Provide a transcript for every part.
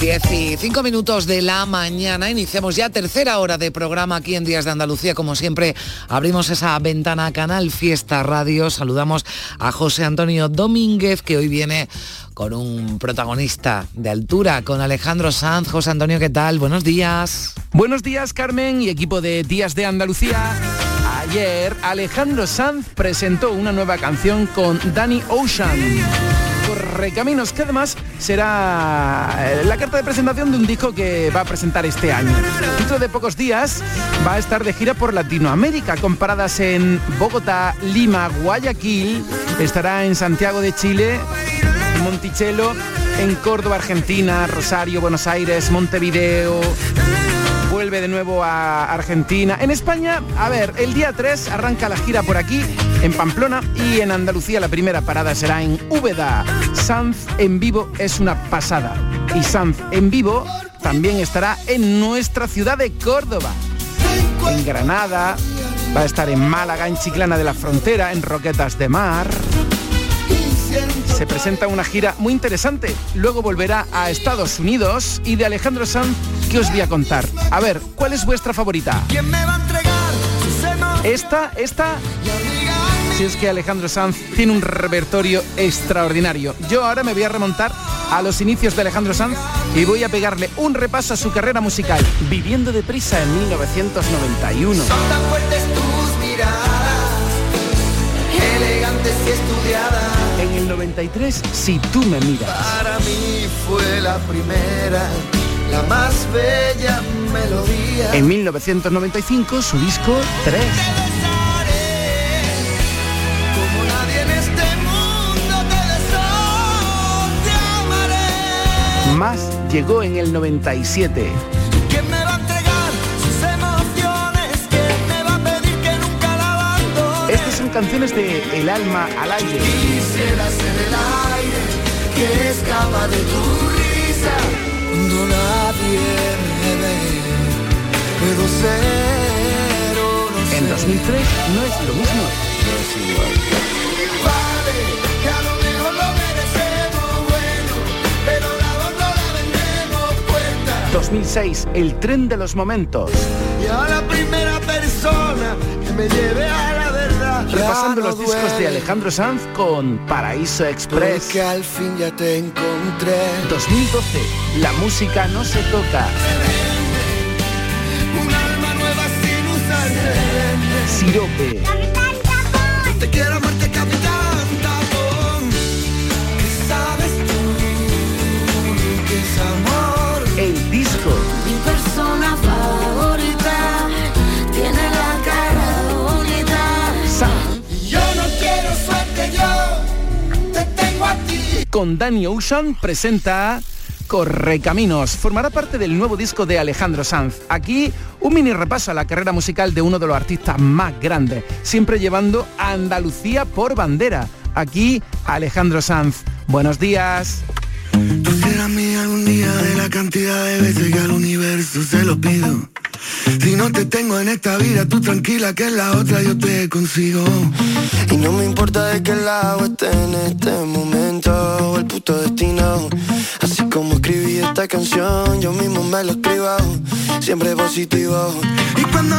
10 y 5 minutos de la mañana, iniciamos ya tercera hora de programa aquí en Días de Andalucía. Como siempre, abrimos esa ventana Canal Fiesta Radio. Saludamos a José Antonio Domínguez, que hoy viene con un protagonista de altura, con Alejandro Sanz. José Antonio, ¿qué tal? Buenos días. Buenos días, Carmen y equipo de Días de Andalucía. Ayer, Alejandro Sanz presentó una nueva canción con Danny Ocean. Correcaminos, que además será eh, la carta de presentación de un disco que va a presentar este año. Dentro de pocos días va a estar de gira por Latinoamérica, con paradas en Bogotá, Lima, Guayaquil, estará en Santiago de Chile, Monticello, en Córdoba, Argentina, Rosario, Buenos Aires, Montevideo, de nuevo a Argentina. En España, a ver, el día 3 arranca la gira por aquí, en Pamplona, y en Andalucía la primera parada será en Úbeda. Sanz en vivo es una pasada. Y Sanz en vivo también estará en nuestra ciudad de Córdoba. En Granada, va a estar en Málaga, en Chiclana de la Frontera, en Roquetas de Mar se presenta una gira muy interesante. Luego volverá a Estados Unidos y de Alejandro Sanz, ¿qué os voy a contar? A ver, ¿cuál es vuestra favorita? Esta, esta. Si es que Alejandro Sanz tiene un repertorio extraordinario. Yo ahora me voy a remontar a los inicios de Alejandro Sanz y voy a pegarle un repaso a su carrera musical. Viviendo deprisa en 1991. Son tan fuertes y estudiadas. En el 93, Si tú me miras. Para mí fue la primera, la más bella melodía. En 1995, su disco 3. Como nadie en este. Más llegó en el 97. Canciones de El alma al aire. Quisiera ser el aire que escapa de tu risa. Cuando nadie me ve, puedo ser o no En 2003 no es lo mismo. Vale, que a lo mejor lo merecemos, bueno, pero la voz no la vendemos puesta. 2006, El tren de los momentos. Y a la primera persona que me lleve a la Repasando los discos de Alejandro Sanz con Paraíso Express. Porque al fin ya te encontré. 2012, La música no se toca. Un alma nueva sin usarte. Sirope. Con Danny Ocean presenta Correcaminos. Formará parte del nuevo disco de Alejandro Sanz. Aquí un mini repaso a la carrera musical de uno de los artistas más grandes, siempre llevando a Andalucía por bandera. Aquí Alejandro Sanz. Buenos días. Si no te tengo en esta vida, tú tranquila que en la otra yo te consigo. Y no me importa de qué lado esté en este momento o el puto destino. Así como escribí esta canción, yo mismo me lo escribo, siempre positivo. Y cuando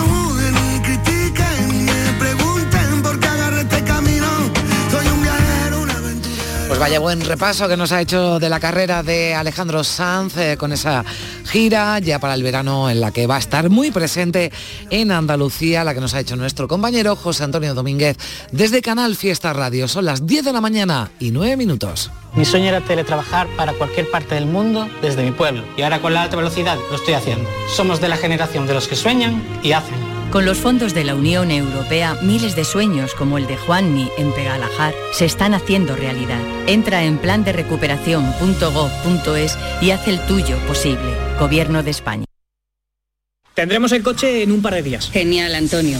Pues vaya buen repaso que nos ha hecho de la carrera de Alejandro Sanz eh, con esa gira ya para el verano en la que va a estar muy presente en Andalucía, la que nos ha hecho nuestro compañero José Antonio Domínguez desde Canal Fiesta Radio. Son las 10 de la mañana y 9 minutos. Mi sueño era teletrabajar para cualquier parte del mundo desde mi pueblo y ahora con la alta velocidad lo estoy haciendo. Somos de la generación de los que sueñan y hacen. Con los fondos de la Unión Europea, miles de sueños como el de Juanmi en Pegalajar se están haciendo realidad. Entra en plan de recuperación.gov.es y haz el tuyo posible. Gobierno de España. Tendremos el coche en un par de días. Genial, Antonio.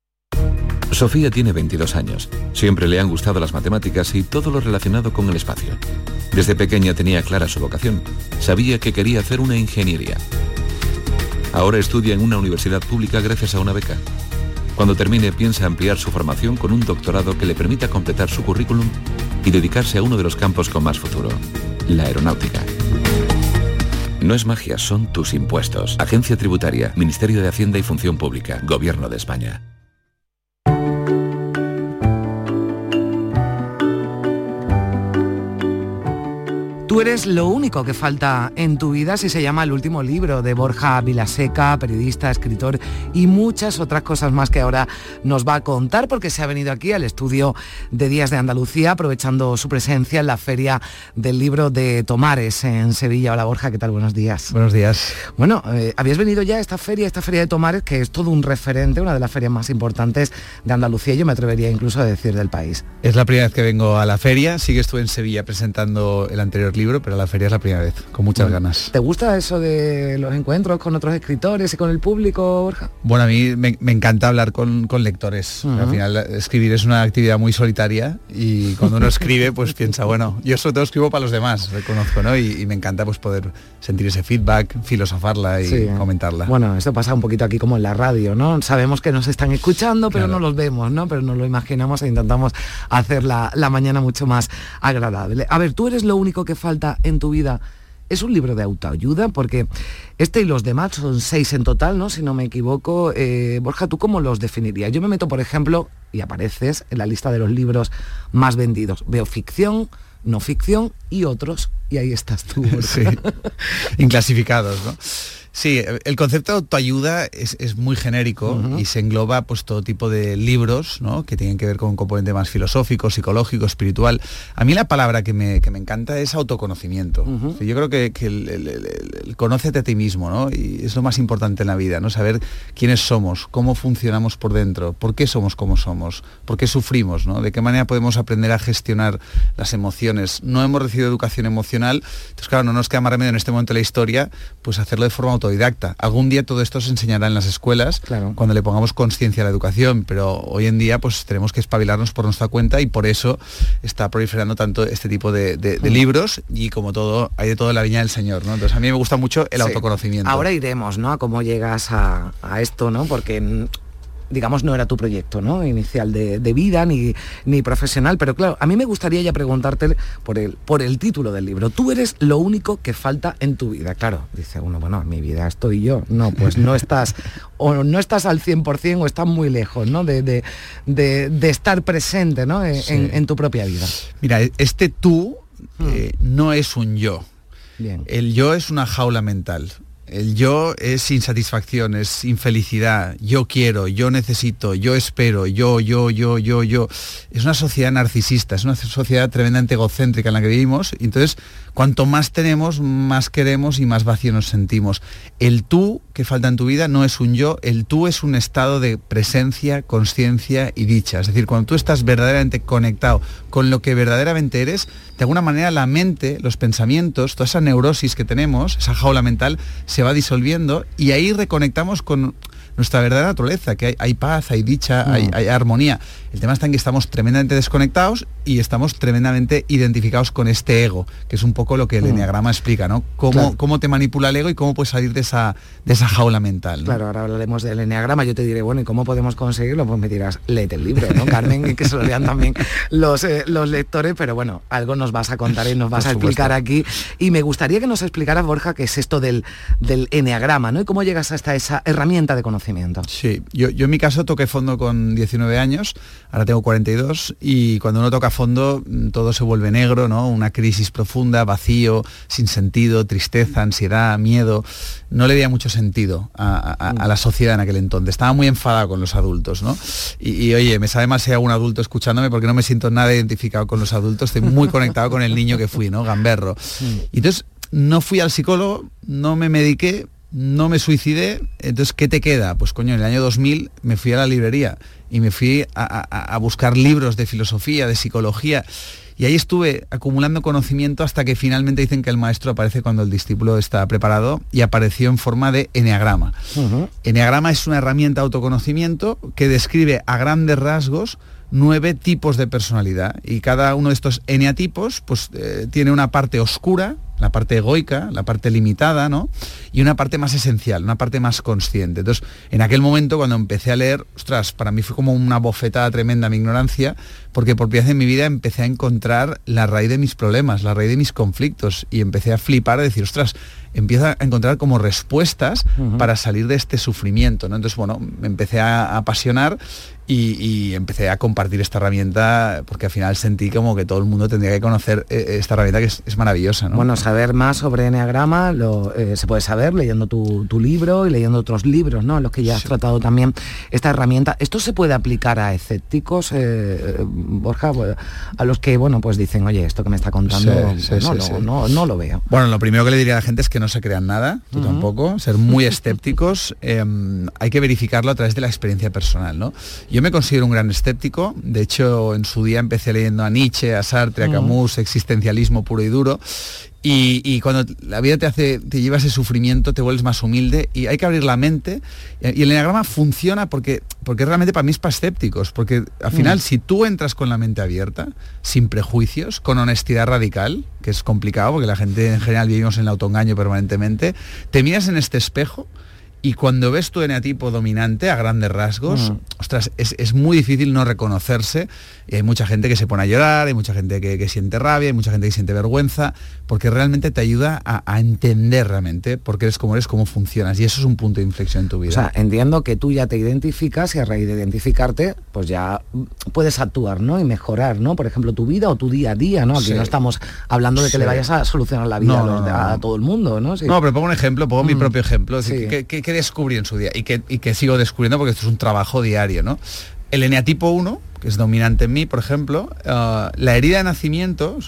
Sofía tiene 22 años. Siempre le han gustado las matemáticas y todo lo relacionado con el espacio. Desde pequeña tenía clara su vocación. Sabía que quería hacer una ingeniería. Ahora estudia en una universidad pública gracias a una beca. Cuando termine piensa ampliar su formación con un doctorado que le permita completar su currículum y dedicarse a uno de los campos con más futuro, la aeronáutica. No es magia, son tus impuestos. Agencia Tributaria, Ministerio de Hacienda y Función Pública, Gobierno de España. Tú eres lo único que falta en tu vida si se llama el último libro de Borja Vilaseca, periodista, escritor y muchas otras cosas más que ahora nos va a contar porque se ha venido aquí al estudio de Días de Andalucía aprovechando su presencia en la feria del libro de Tomares en Sevilla. Hola Borja, ¿qué tal? Buenos días. Buenos días. Bueno, eh, habías venido ya a esta feria, esta feria de Tomares que es todo un referente, una de las ferias más importantes de Andalucía, yo me atrevería incluso a decir del país. Es la primera vez que vengo a la feria, sí que estuve en Sevilla presentando el anterior libro, pero la feria es la primera vez, con muchas Bueno, ganas. ¿Te gusta eso de los encuentros con otros escritores y con el público, Borja? Bueno, a mí me, me encanta hablar con, con lectores. Al final escribir es una actividad muy solitaria y cuando uno escribe pues piensa, bueno, yo sobre todo escribo para los demás, reconozco, ¿no? Y, y me encanta pues poder sentir ese feedback, filosofarla y Sí. comentarla. Bueno, esto pasa un poquito aquí como en la radio, ¿no? Sabemos que nos están escuchando, pero no los vemos, ¿no? Pero nos lo imaginamos e intentamos hacer la, la mañana mucho más agradable. A ver, tú eres lo único que falta en tu vida. Es un libro de autoayuda porque este y los demás son seis en total, ¿no? Si no me equivoco. Eh, Borja, ¿tú cómo los definirías? Yo me meto, por ejemplo, y apareces en la lista de los libros más vendidos. Veo ficción, no ficción y otros. Y ahí estás tú. Borja. Inclasificados, ¿no? Sí, el concepto de autoayuda es, es muy genérico y se engloba pues todo tipo de libros ¿no? que tienen que ver con un componente más filosófico, psicológico, espiritual. A mí la palabra que me, que me encanta es autoconocimiento. Yo creo que, que el, el- el- el conócete a ti mismo, ¿no? Y es lo más importante en la vida, ¿no? Saber quiénes somos, cómo funcionamos por dentro, por qué somos como somos, por qué sufrimos, ¿no? De qué manera podemos aprender a gestionar las emociones. No hemos recibido educación emocional, entonces claro, no nos queda más remedio en este momento de la historia, pues hacerlo de forma autodidacta. Algún día todo esto se enseñará en las escuelas cuando le pongamos conciencia a la educación, pero hoy en día pues tenemos que espabilarnos por nuestra cuenta y por eso está proliferando tanto este tipo de, de- de libros y como todo, hay de todo en la viña del Señor, ¿no? Entonces a mí me gusta mucho el Sí. autoconocimiento. Ahora iremos, ¿no? A cómo llegas a, a esto, ¿no? Porque digamos no era tu proyecto ¿no? inicial de, de vida ni, ni profesional pero claro a mí me gustaría ya preguntarte por el por el título del libro tú eres lo único que falta en tu vida claro dice uno bueno en mi vida estoy yo no pues no estás o no estás al 100% o estás muy lejos ¿no? de, de- de- de estar presente ¿no? en, Sí. en- en tu propia vida Mira, este tú eh, no es un yo. Bien. El yo es una jaula mental. El yo es insatisfacción, es infelicidad. Yo quiero, yo necesito, yo espero, yo, yo, yo, yo, yo. Es una sociedad narcisista, es una sociedad tremendamente egocéntrica en la que vivimos. Entonces, cuanto más tenemos, más queremos y más vacío nos sentimos. El tú que falta en tu vida no es un yo, el tú es un estado de presencia, conciencia y dicha. Es decir, cuando tú estás verdaderamente conectado con lo que verdaderamente eres, de alguna manera la mente, los pensamientos, toda esa neurosis que tenemos, esa jaula mental, va disolviendo y ahí reconectamos con nuestra verdadera naturaleza, que hay, hay paz, hay dicha, Mm. hay, hay armonía. El tema está en que estamos tremendamente desconectados y estamos tremendamente identificados con este ego, que es un poco lo que el Mm. enneagrama explica, ¿no? Cómo, Claro. cómo te manipula el ego y cómo puedes salir de esa, de esa jaula mental. ¿no? Claro, ahora hablaremos del enneagrama. Yo te diré, bueno, ¿y cómo podemos conseguirlo? Pues me dirás, léete el libro, ¿no, Carmen? Y que se lo lean también los, eh, los lectores, pero bueno, algo nos vas a contar y nos vas a explicar aquí. Y me gustaría que nos explicaras, Borja, qué es esto del, del enneagrama, ¿no? Y cómo llegas hasta esa herramienta de conocimiento. Autoconocimiento. Sí, yo, yo en mi caso toqué fondo con 19 años, ahora tengo 42 y cuando uno toca fondo mm, todo se vuelve negro, ¿no? Una crisis profunda, vacío, sin sentido, tristeza, ansiedad, miedo. No le veía mucho sentido a, a- a la sociedad en aquel entonces. Estaba muy enfadado con los adultos, ¿no? Y, y, oye, me sabe mal si hay algún adulto escuchándome porque no me siento nada identificado con los adultos, estoy muy conectado con el niño que fui, ¿no? Gamberro. Y entonces no fui al psicólogo, no me mediqué, no me suicidé, entonces ¿qué te queda? Pues coño, en el año 2000 me fui a la librería y me fui a, a- a buscar libros de filosofía, de psicología. Y ahí estuve acumulando conocimiento hasta que finalmente dicen que el maestro aparece cuando el discípulo está preparado y apareció en forma de eneagrama. Eneagrama es una herramienta de autoconocimiento que describe a grandes rasgos nueve tipos de personalidad y cada uno de estos eneatipos pues eh, tiene una parte oscura, la parte egoica, la parte limitada, ¿no? Y una parte más esencial, una parte más consciente. Entonces, en aquel momento cuando empecé a leer, ostras, para mí fue como una bofetada tremenda mi ignorancia, porque por primera vez en mi vida empecé a encontrar la raíz de mis problemas, la raíz de mis conflictos y empecé a flipar, a decir, ostras, empiezo a encontrar como respuestas para salir de este sufrimiento, ¿no? Entonces, bueno, me empecé a apasionar y, y empecé a compartir esta herramienta porque al final sentí como que todo el mundo tendría que conocer eh, esta herramienta que es, es maravillosa, ¿no? Bueno, saber más sobre Enneagrama lo, eh, se puede saber leyendo tu, tu libro y leyendo otros libros, ¿no? Los que ya has tratado también esta herramienta. ¿Esto se puede aplicar a escépticos, eh, Borja? Pues, A los que, bueno, pues dicen, oye, esto que me está contando, Sí, pues no, sí, no- no lo veo. Bueno, lo primero que le diría a la gente es que no se crean nada, tú tampoco, ser muy escépticos, eh, hay que verificarlo a través de la experiencia personal, ¿no? Yo me considero un gran escéptico, de hecho en su día empecé leyendo a Nietzsche, a Sartre, a. Camus, existencialismo puro y duro, y, y cuando la vida te hace, te lleva ese sufrimiento, te vuelves más humilde y hay que abrir la mente. Y el enneagrama funciona porque, porque realmente para mí es para escépticos, porque al final Mm. si tú entras con la mente abierta, sin prejuicios, con honestidad radical, que es complicado porque la gente en general vivimos en el autoengaño permanentemente, te miras en este espejo y cuando ves tu eneatipo dominante a grandes rasgos, Mm. ostras, es, es muy difícil no reconocerse. Y hay mucha gente que se pone a llorar, hay mucha gente que, que siente rabia, hay mucha gente que siente vergüenza, porque realmente te ayuda a, a entender realmente por qué eres como eres, cómo funcionas. Y eso es un punto de inflexión en tu vida. O sea, entiendo que tú ya te identificas y a raíz de identificarte, pues ya puedes actuar, ¿no? Y mejorar, ¿no? Por ejemplo, tu vida o tu día a día, ¿no? Aquí Sí. no estamos hablando de que Sí. le vayas a solucionar la vida No, a, los- no, no, a todo el mundo, ¿no? Sí. No, pero pongo un ejemplo, pongo mi Mm. propio ejemplo. Es decir, descubrí en su día y que, y que sigo descubriendo porque esto es un trabajo diario, ¿no? El eneatipo 1, que es dominante en mí, por ejemplo, ah, la herida de nacimiento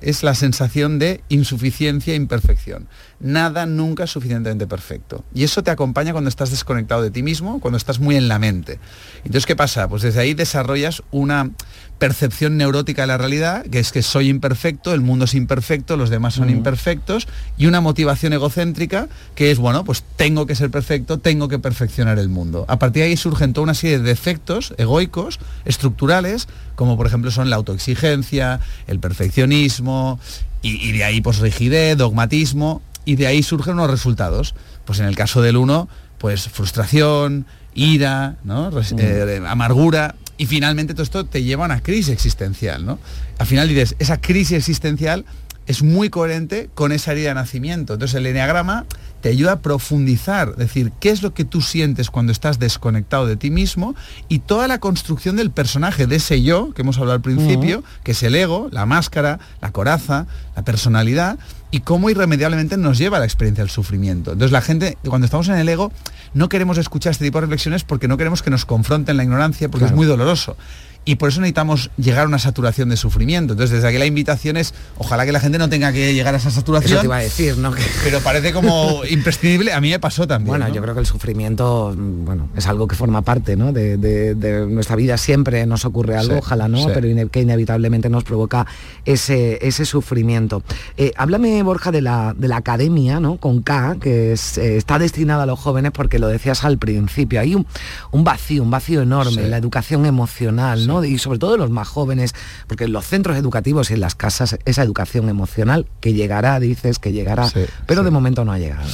es la sensación de insuficiencia e imperfección. Nada nunca es suficientemente perfecto. Y eso te acompaña cuando estás desconectado de ti mismo, cuando estás muy en la mente. Entonces, ¿qué pasa? Pues desde ahí desarrollas una percepción neurótica de la realidad, que es que soy imperfecto, el mundo es imperfecto, los demás son Mm. imperfectos, y una motivación egocéntrica que es, bueno, pues tengo que ser perfecto, tengo que perfeccionar el mundo. A partir de ahí surgen toda una serie de defectos egoicos, estructurales, como por ejemplo son la autoexigencia, el perfeccionismo, y, y de ahí pues rigidez, dogmatismo, y de ahí surgen unos resultados. Pues en el caso del uno, pues frustración, ira, ¿no? Res- eh, amargura, y finalmente todo esto te lleva a una crisis existencial, ¿no? Al final dices, esa crisis existencial es muy coherente con esa herida de nacimiento. Entonces el enneagrama te ayuda a profundizar, decir, qué es lo que tú sientes cuando estás desconectado de ti mismo y toda la construcción del personaje, de ese yo que hemos hablado al principio, que es el ego, la máscara, la coraza, la personalidad, y cómo irremediablemente nos lleva a la experiencia del sufrimiento. Entonces la gente, cuando estamos en el ego, no queremos escuchar este tipo de reflexiones porque no queremos que nos confronten la ignorancia, porque Claro. es muy doloroso. Y por eso necesitamos llegar a una saturación de sufrimiento. Entonces, desde aquí la invitación es, ojalá que la gente no tenga que llegar a esa saturación. Eso te iba a decir, ¿no? Pero parece como imprescindible. A mí me pasó también. Bueno, ¿no? yo creo que el sufrimiento, mm, bueno, es algo que forma parte, ¿no? De, de- de nuestra vida siempre nos ocurre algo, Sí, ojalá no, sí. pero ine- que inevitablemente nos provoca ese, ese sufrimiento. Eh, háblame, Borja, de la, de la academia, ¿no? Con K, que es, eh, está destinada a los jóvenes porque lo decías al principio. Hay un, un vacío, un vacío enorme Sí. la educación emocional, ¿no? Y sobre todo de los más jóvenes, porque en los centros educativos y en las casas, esa educación emocional que llegará, dices, que llegará, Sí, pero de momento no ha llegado.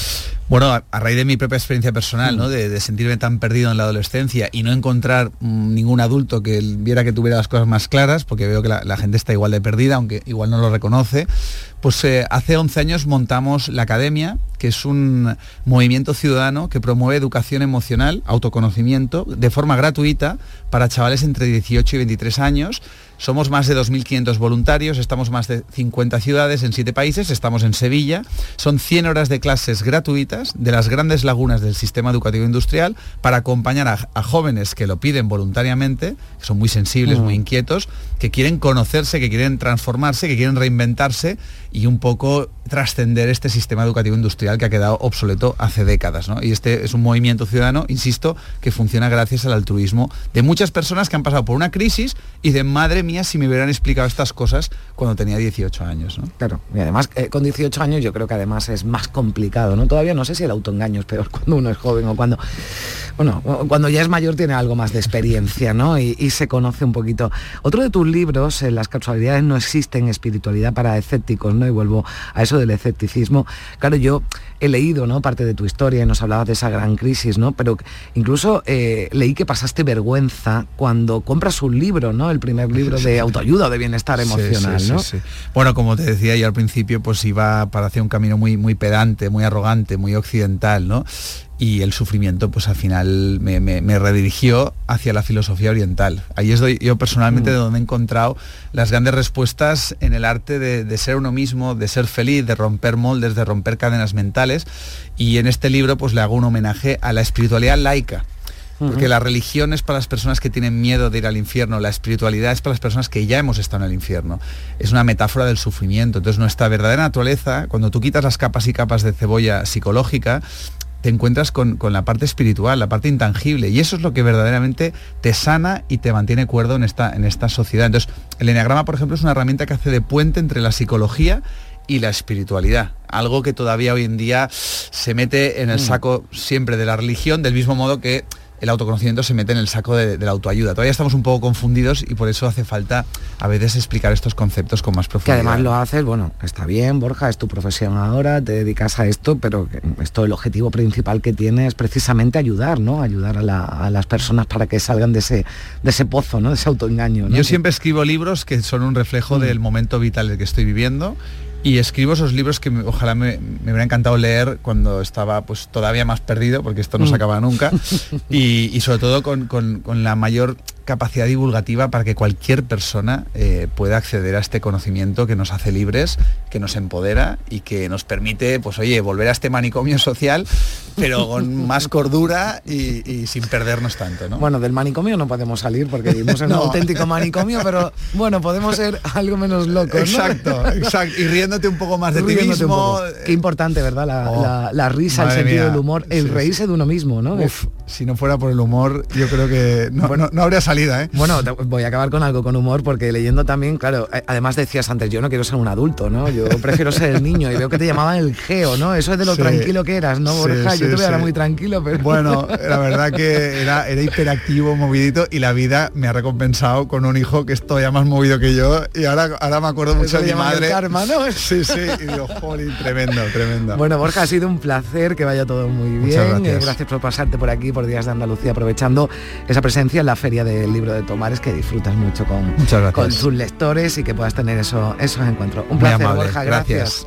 Bueno, a, a raíz de mi propia experiencia personal, ¿no? De, de sentirme tan perdido en la adolescencia y no encontrar mm, ningún adulto que viera que tuviera las cosas más claras, porque veo que la, la gente está igual de perdida, aunque igual no lo reconoce, pues eh, hace 11 años montamos la academia que es un movimiento ciudadano que promueve educación emocional, autoconocimiento, de forma gratuita para chavales entre 18 y 23 años somos más de 2.500 voluntarios, estamos más de 50 ciudades en 7 países, estamos en Sevilla. Son 100 horas de clases gratuitas de las grandes lagunas del sistema educativo industrial para acompañar a, jóvenes que lo piden voluntariamente, que son muy sensibles, muy inquietos, que quieren conocerse, que quieren transformarse, que quieren reinventarse y un poco trascender este sistema educativo industrial que ha quedado obsoleto hace décadas. Y este es un movimiento ciudadano, insisto, que funciona gracias al altruismo de muchas personas que han pasado por una crisis y de madre mía si me hubieran explicado estas cosas cuando tenía 18 años. Claro, y además eh, con 18 años yo creo que además es más complicado, ¿no? Todavía no sé si el autoengaño es peor cuando uno es joven o cuando, bueno, cuando ya es mayor tiene algo más de experiencia, ¿no? Y, se conoce un poquito. Otro de tus libros, en Las casualidades no existen, espiritualidad para escépticos, ¿no? Y vuelvo a eso del escepticismo. Claro, yo he leído ¿no? parte de tu historia y nos hablabas de esa gran crisis, ¿no? Pero incluso eh, leí que pasaste vergüenza cuando compras un libro, ¿no? El primer libro de autoayuda o de bienestar emocional, ¿no? bueno, como te decía yo al principio, pues iba para hacer un camino muy, muy pedante, muy arrogante, muy occidental, ¿no? Y el sufrimiento pues al final me, redirigió hacia la filosofía oriental. Ahí es yo personalmente mm. de donde he encontrado las grandes respuestas en el arte de, ser uno mismo, de ser feliz, de romper moldes, de romper cadenas mentales y en este libro pues le hago un homenaje a la espiritualidad laica. Porque la religión es para las personas que tienen miedo de ir al infierno, la espiritualidad es para las personas que ya hemos estado en el infierno. Es una metáfora del sufrimiento. Entonces nuestra verdadera naturaleza, cuando tú quitas las capas y capas de cebolla psicológica, te encuentras con, la parte espiritual, la parte intangible, y eso es lo que verdaderamente te sana y te mantiene cuerdo en esta, en esta sociedad. Entonces, el enneagrama, por ejemplo, es una herramienta que hace de puente entre la psicología y la espiritualidad, algo que todavía hoy en día se mete en el mm. saco siempre de la religión, del mismo modo que el autoconocimiento se mete en el saco de, la autoayuda. Todavía estamos un poco confundidos y por eso hace falta a veces explicar estos conceptos con más profundidad. Que además lo haces, bueno, está bien, Borja, es tu profesión ahora, te dedicas a esto, pero esto el objetivo principal que tiene es precisamente ayudar, ¿no? Ayudar a, las personas para que salgan de ese, de ese pozo, ¿no? De ese autoengaño. Yo siempre escribo libros que son un reflejo mm. del momento vital en que estoy viviendo y escribo esos libros que ojalá me, me, hubiera encantado leer cuando estaba pues todavía más perdido, porque esto no se mm. acaba nunca, y, sobre todo con, con, la mayor capacidad divulgativa para que cualquier persona eh, pueda acceder a este conocimiento que nos hace libres, que nos empodera y que nos permite, pues oye, volver a este manicomio social, pero con más cordura y, sin perdernos tanto. ¿no? Bueno, del manicomio no podemos salir porque vivimos en un auténtico manicomio, pero bueno, podemos ser algo menos locos. Exacto, exacto. Y riéndote un poco más de ti mismo. Qué importante, ¿verdad? La, oh, risa, el sentido del humor, el reírse de uno mismo, ¿no? si no fuera por el humor, yo creo que no, no habría salido ¿eh? Bueno, voy a acabar con algo con humor porque leyendo también, claro, eh, además decías antes, yo no quiero ser un adulto, ¿no? Yo prefiero ser el niño y veo que te llamaban el geo, ¿no? Eso es de lo tranquilo que eras, ¿no, Borja? yo te veo ahora muy tranquilo, pero... Bueno, la verdad que era, era hiperactivo, movidito y la vida me ha recompensado con un hijo que es todavía más movido que yo y ahora, ahora me acuerdo mucho de mi madre. Karma, ¿no? Sí, sí, y digo, jolín, tremendo, tremendo. Bueno, Borja, ha sido un placer que vaya todo muy bien. Gracias. Eh, gracias por pasarte por aquí, por Días de Andalucía, aprovechando esa presencia en la Feria de libro de Tomares que disfrutas mucho con, con tus lectores y que puedas tener eso, esos encuentros. Un placer, Borja, gracias.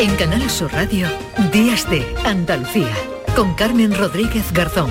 En Canal Sur Radio, Días de Andalucía, con Carmen Rodríguez Garzón.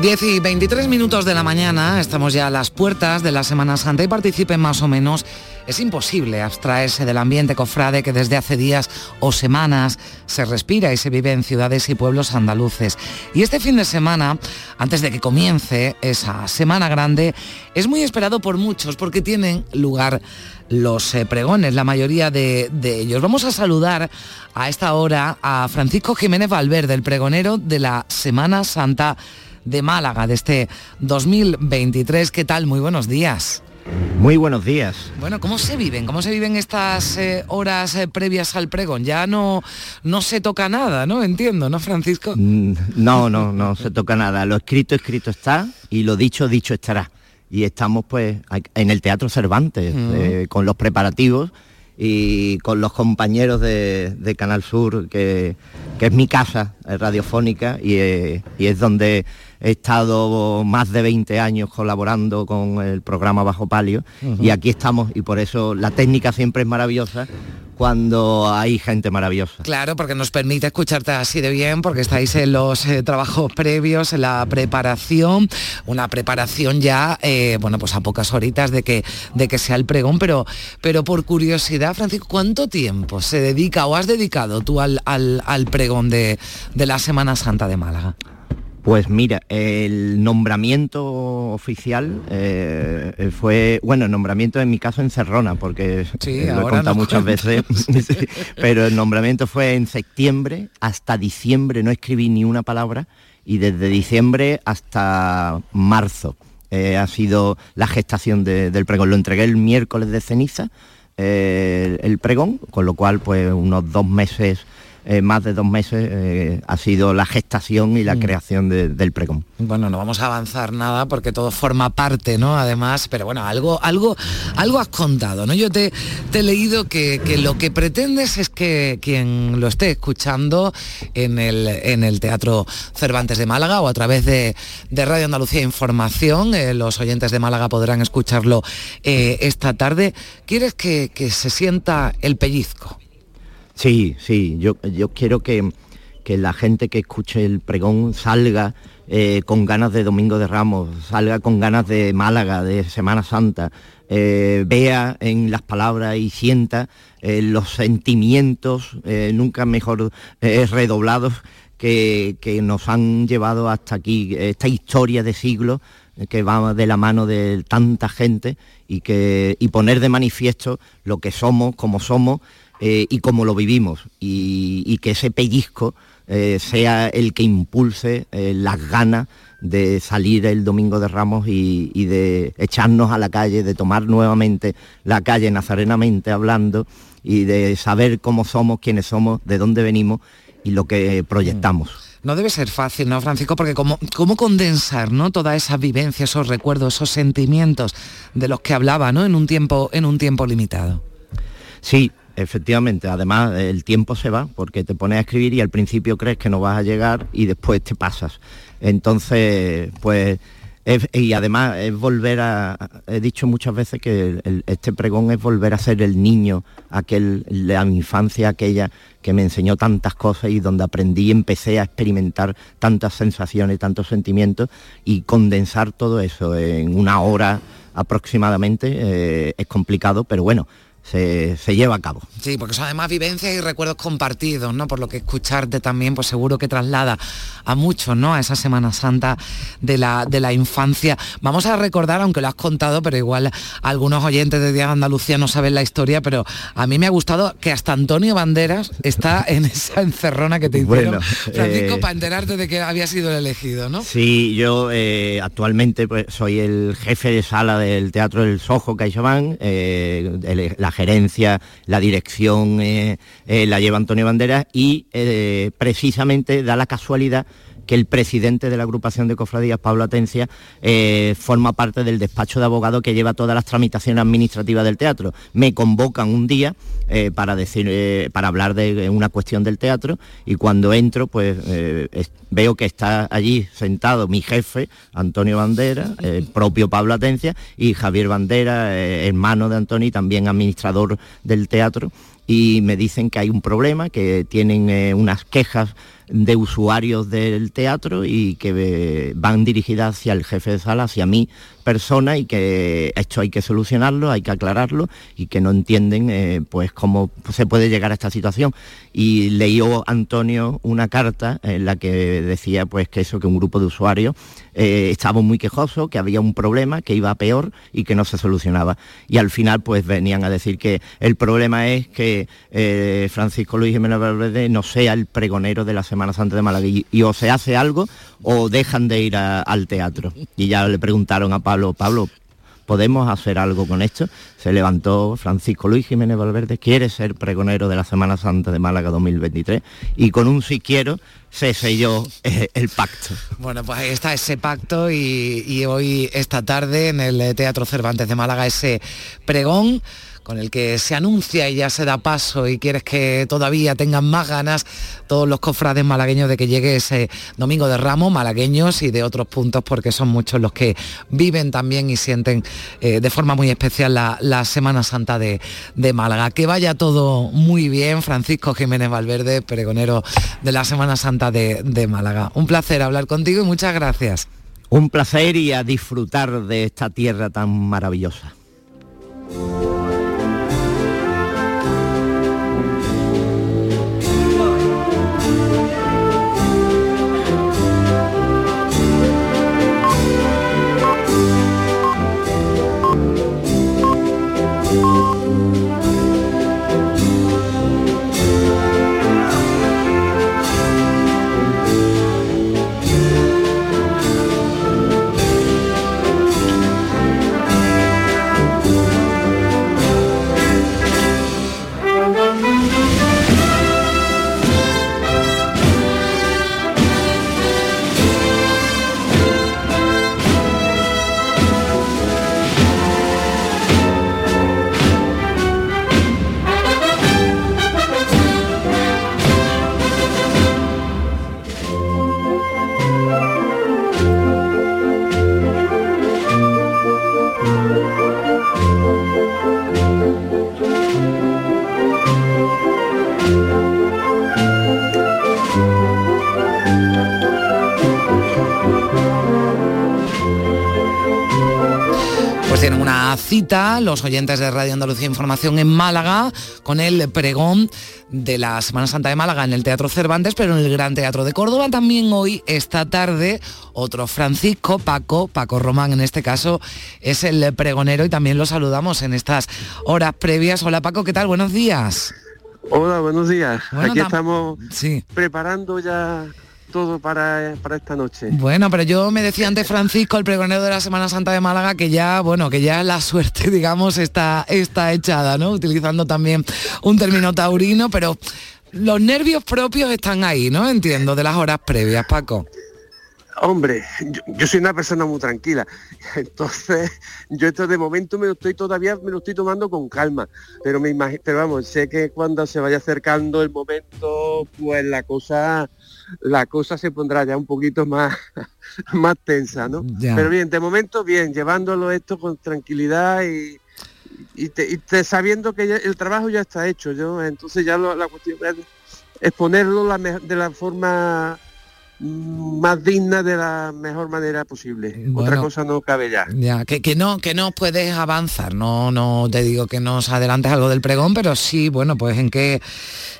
10 y 23 minutos de la mañana, estamos ya a las puertas de la Semana Santa y participen más o menos es imposible abstraerse del ambiente cofrade que desde hace días o semanas se respira y se vive en ciudades y pueblos andaluces. Y este fin de semana, antes de que comience esa semana grande, es muy esperado por muchos porque tienen lugar los eh, pregones, la mayoría de, de, ellos. Vamos a saludar a esta hora a Francisco Jiménez Valverde, el pregonero de la Semana Santa de Málaga de este 2023. ¿Qué tal? Muy buenos días. Muy buenos días. Bueno, ¿cómo se viven? ¿Cómo se viven estas eh, horas eh, previas al pregón? Ya no, no se toca nada, ¿no? Entiendo, ¿no, Francisco? Mm, no, no, no se toca nada. Lo escrito, escrito está y lo dicho, dicho estará. Y estamos pues en el Teatro Cervantes, Mm. eh, con los preparativos y con los compañeros de, de Canal Sur, que, que es mi casa radiofónica y, y es donde he estado más de 20 años colaborando con el programa Bajo Palio y aquí estamos y por eso la técnica siempre es maravillosa cuando hay gente maravillosa. Claro, porque nos permite escucharte así de bien, porque estáis en los eh, trabajos previos, en la preparación, una preparación ya, eh, bueno, pues a pocas horitas de que, de que sea el pregón, pero, pero por curiosidad, Francisco, ¿cuánto tiempo se dedica o has dedicado tú al, al- al pregón de, de la Semana Santa de Málaga? Pues mira, el nombramiento oficial eh, fue, bueno, el nombramiento en mi caso en Cerrona, porque Sí, eh, lo he contado muchas veces. Sí, pero el nombramiento fue en septiembre, hasta diciembre no escribí ni una palabra y desde diciembre hasta marzo eh, ha sido la gestación de- del pregón. Lo entregué el miércoles de ceniza, eh, el, el pregón, con lo cual pues unos dos meses, eh, más de dos meses, eh, ha sido la gestación y la Mm. creación de- del pregón. Bueno, no vamos a avanzar nada porque todo forma parte, ¿no? Además, pero bueno, algo, algo, algo has contado, ¿no? Yo te, te he leído que, que lo que pretendes es que quien lo esté escuchando en el, en el Teatro Cervantes de Málaga o a través de, de Radio Andalucía Información, eh, los oyentes de Málaga podrán escucharlo esta tarde. ¿Quieres que, que se sienta el pellizco? Sí, sí, yo, yo quiero que, que la gente que escuche el pregón salga eh, con ganas de Domingo de Ramos, salga con ganas de Málaga, de Semana Santa, eh, vea en las palabras y sienta eh, los sentimientos, nunca mejor redoblados, que, que nos han llevado hasta aquí, esta historia de siglos que va de la mano de tanta gente y, que, y poner de manifiesto lo que somos, como somos eh, y cómo lo vivimos y, y que ese pellizco eh, sea el que impulse eh, las ganas de salir el domingo de Ramos y, y de echarnos a la calle, de tomar nuevamente la calle nazarenamente hablando y de saber cómo somos, quiénes somos, de dónde venimos y lo que proyectamos. No debe ser fácil, ¿no, Francisco? Porque cómo, cómo condensar, ¿no? Toda esa vivencia, esos recuerdos, esos sentimientos de los que hablaba, ¿no? En un tiempo, en un tiempo limitado. Sí, efectivamente. Además, el tiempo se va porque te pones a escribir y al principio crees que no vas a llegar y después te pasas. Entonces, pues, es- y además es volver a, he dicho muchas veces que este pregón es volver a ser el niño, aquel, la infancia aquella que me enseñó tantas cosas y donde aprendí y empecé a experimentar tantas sensaciones, tantos sentimientos y condensar todo eso en una hora aproximadamente eh, es complicado, pero bueno, se, se lleva a cabo. Sí, porque son además vivencias y recuerdos compartidos, ¿no? Por lo que escucharte también, pues seguro que traslada a muchos, ¿no? A esa Semana Santa de la, de la infancia. Vamos a recordar, aunque lo has contado, pero igual algunos oyentes de Día de Andalucía no saben la historia, pero a mí me ha gustado que hasta Antonio Banderas está en esa encerrona que te hicieron, Bueno, Francisco, eh, para enterarte de que había sido el elegido, ¿no? Sí, yo eh, actualmente pues, soy el jefe de sala del Teatro del Sojo CaixaBank, eh, el- la gerencia, la dirección eh, eh, la lleva Antonio Banderas y eh, precisamente da la casualidad que el presidente de la agrupación de cofradías, Pablo Atencia, eh, forma parte del despacho de abogado que lleva todas las tramitaciones administrativas del teatro. Me convocan un día eh, para decir, eh, para hablar de una cuestión del teatro y cuando entro, pues es- veo que está allí sentado mi jefe, Antonio Bandera, el propio Pablo Atencia y Javier Bandera, hermano de Antonio y también administrador del teatro y me dicen que hay un problema, que tienen unas quejas de usuarios del teatro y que eh, van dirigidas hacia el jefe de sala, hacia mí, personas y que esto hay que solucionarlo, hay que aclararlo y que no entienden eh, pues cómo se puede llegar a esta situación. Y leyó Antonio una carta en la que decía pues que eso, que un grupo de usuarios eh, estaba muy quejoso, que había un problema, que iba peor y que no se solucionaba. Y al final pues venían a decir que el problema es que eh, Francisco Luis Jiménez Valverde no sea el pregonero de la Semana Santa de Málaga y, o se hace algo o dejan de ir al teatro. Y ya le preguntaron a Pablo, Pablo, ¿podemos hacer algo con esto? Se levantó Francisco Luis Jiménez Valverde, quiere ser pregonero de la Semana Santa de Málaga 2023 y con un si quiero se selló eh, el pacto. Bueno, pues ahí está ese pacto y, y hoy, esta tarde, en el Teatro Cervantes de Málaga, ese pregón con el que se anuncia y ya se da paso y quieres que todavía tengan más ganas todos los cofrades malagueños de que llegue ese domingo de Ramos, malagueños y de otros puntos, porque son muchos los que viven también y sienten eh, de forma muy especial la, la Semana Santa de, de Málaga. Que vaya todo muy bien, Francisco Jiménez Valverde, pregonero de la Semana Santa de, de Málaga. Un placer hablar contigo y muchas gracias. Un placer y a disfrutar de esta tierra tan maravillosa. Cita los oyentes de Radio Andalucía Información en Málaga con el pregón de la Semana Santa de Málaga en el Teatro Cervantes, pero en el Gran Teatro de Córdoba también hoy, esta tarde, otro Francisco, Paco, Paco Román en este caso, es el pregonero y también lo saludamos en estas horas previas. Hola Paco, ¿qué tal? Buenos días. Hola, buenos días. Bueno, Aquí tam- estamos Sí. preparando ya todo para, para esta noche. Bueno, pero yo me decía antes Francisco, el pregonero de la Semana Santa de Málaga, que ya, bueno, que ya la suerte, digamos, está, está echada, ¿no? Utilizando también un término taurino, pero los nervios propios están ahí, ¿no? Entiendo, de las horas previas, Paco. Hombre, yo, yo soy una persona muy tranquila, entonces yo esto de momento me lo estoy todavía me lo estoy tomando con calma, pero me imagino, pero vamos, sé que cuando se vaya acercando el momento, pues la cosa la cosa se pondrá ya un poquito más más tensa, ¿no? Ya. Pero bien, de momento bien, llevándolo esto con tranquilidad y y, te- y te- sabiendo que ya el trabajo ya está hecho, yo entonces ya lo- la cuestión es exponerlo la de la forma más digna de la mejor manera posible. Otra cosa no cabe ya. Ya, que, que no, que no puedes avanzar, no, no te digo que nos adelantes algo del pregón, pero sí, bueno, pues en que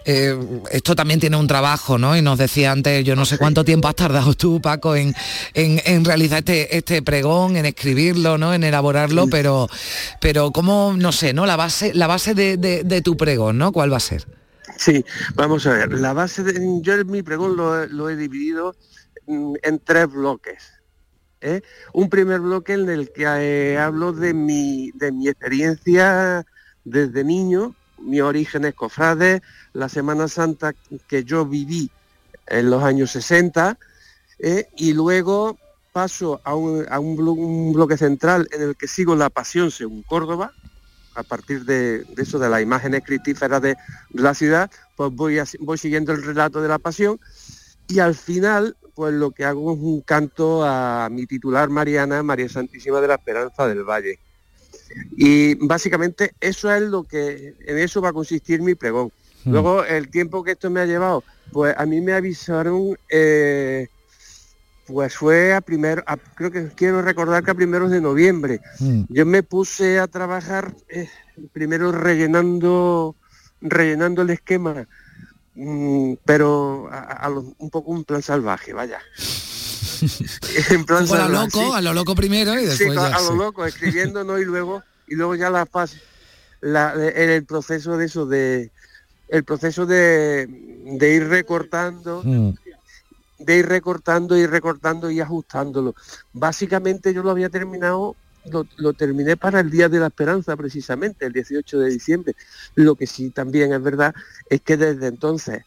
eh, esto también tiene un trabajo, ¿no? Y nos decía antes, yo no sé cuánto tiempo has tardado tú, Paco, en, en, en realizar este, este pregón, en escribirlo, ¿no? En elaborarlo, pero, pero cómo, no sé, ¿no? La base, la base de, de- de tu pregón, ¿no? ¿Cuál va a ser? Sí, vamos a ver. La base de yo en mi pregón lo, he- dividido mm, en tres bloques. ¿eh? Un primer bloque en el que eh, hablo de mi, de mi experiencia desde niño, mis orígenes cofrades, la Semana Santa que yo viví en los años 60, ¿eh? y luego paso a, un, a un bloque central en el que sigo la pasión según Córdoba, a partir de, de eso, de las imágenes cristíferas de, de la ciudad, pues voy, voy siguiendo el relato de la pasión y al final, pues lo que hago es un canto a mi titular Mariana, María Santísima de la Esperanza del Valle. Y básicamente eso es lo que, en eso va a consistir mi pregón. Mm. Luego, el tiempo que esto me ha llevado, pues a mí me avisaron eh, pues fue a primero, a- creo que quiero recordar que a primeros de noviembre. Mm. Yo me puse a trabajar eh, primero rellenando, rellenando el esquema, mm, pero a, a lo- un poco un plan salvaje, vaya. en plan a lo loco, sí. a lo loco primero y Sí, después a, ya, a lo sí. loco, escribiendo, ¿no? Y luego, y luego ya la paz, la, el, el proceso de eso, de el proceso de, de ir recortando, Mm. De ir recortando y recortando y ajustándolo. Básicamente yo lo había terminado, lo, lo terminé para el Día de la Esperanza, precisamente, el 18 de diciembre. Lo que sí también es verdad es que desde entonces